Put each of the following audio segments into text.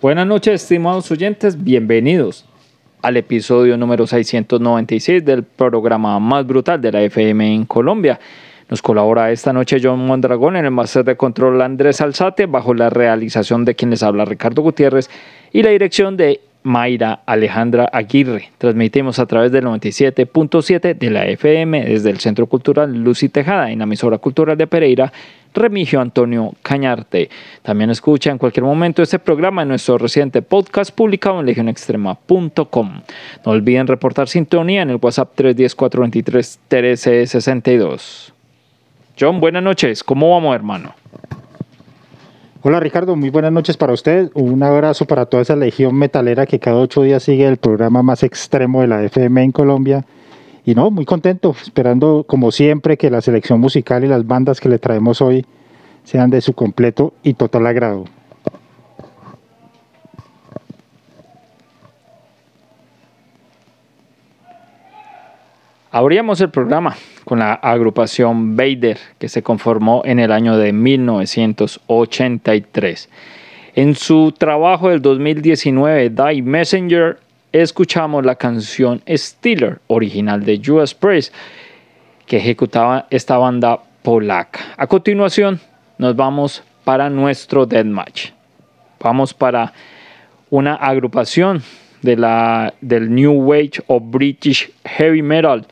Buenas noches, estimados oyentes, bienvenidos al episodio número 696 del programa más brutal de la FM en Colombia. Nos colabora esta noche John Mondragón en el máster de control Andrés Alzate bajo la realización de quien les habla Ricardo Gutiérrez y la dirección de Mayra Alejandra Aguirre. Transmitimos a través del 97.7 de la FM desde el Centro Cultural Lucy Tejada en la emisora cultural de Pereira, Remigio Antonio Cañarte. También escucha en cualquier momento este programa en nuestro reciente podcast publicado en legionextrema.com. No olviden reportar sintonía en el WhatsApp 310-423-1362. John, buenas noches. ¿Cómo vamos, hermano? Hola Ricardo, muy buenas noches para usted. Un abrazo para toda esa legión metalera que cada ocho días sigue el programa más extremo de la FM en Colombia. Y no, muy contento, esperando como siempre que la selección musical y las bandas que le traemos hoy sean de su completo y total agrado. Abríamos el programa con la agrupación Vader que se conformó en el año de 1983. En su trabajo del 2019, Die Messenger, escuchamos la canción Steeler, original de Judas Priest, que ejecutaba esta banda polaca. A continuación, nos vamos para nuestro Deathmatch. Vamos para una agrupación de la, del New Wave of British Heavy Metal.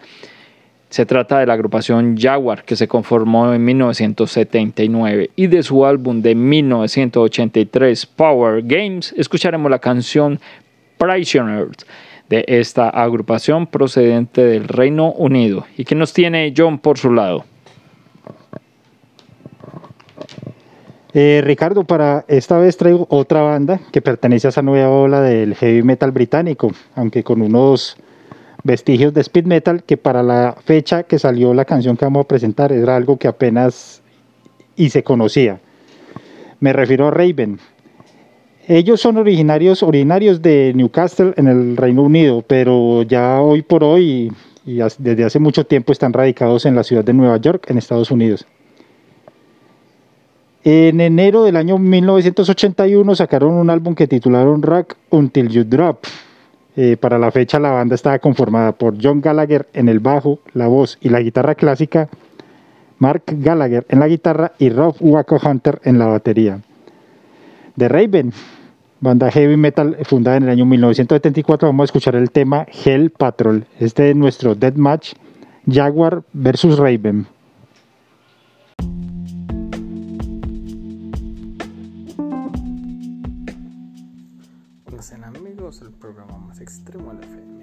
Se trata de la agrupación Jaguar, que se conformó en 1979, y de su álbum de 1983, Power Games, escucharemos la canción Prisoners de esta agrupación procedente del Reino Unido. ¿Y que nos tiene John por su lado? Eh, Ricardo, para esta vez traigo otra banda que pertenece a esa nueva ola del heavy metal británico, aunque con unos vestigios de speed metal que para la fecha que salió la canción que vamos a presentar era algo que apenas y se conocía. Me refiero a Raven. Ellos son originarios, originarios de Newcastle en el Reino Unido, pero ya hoy por hoy y desde hace mucho tiempo están radicados en la ciudad de Nueva York, en Estados Unidos. En enero del año 1981 sacaron un álbum que titularon Rock Until You Drop. Eh, para la fecha la banda estaba conformada por John Gallagher en el bajo, la voz y la guitarra clásica, Mark Gallagher en la guitarra y Rob Waco Hunter en la batería. The Raven, banda heavy metal fundada en el año 1974, vamos a escuchar el tema Hell Patrol. Este es nuestro Dead Match Jaguar versus Raven. Hola, amigos del programa más extremo de la FM en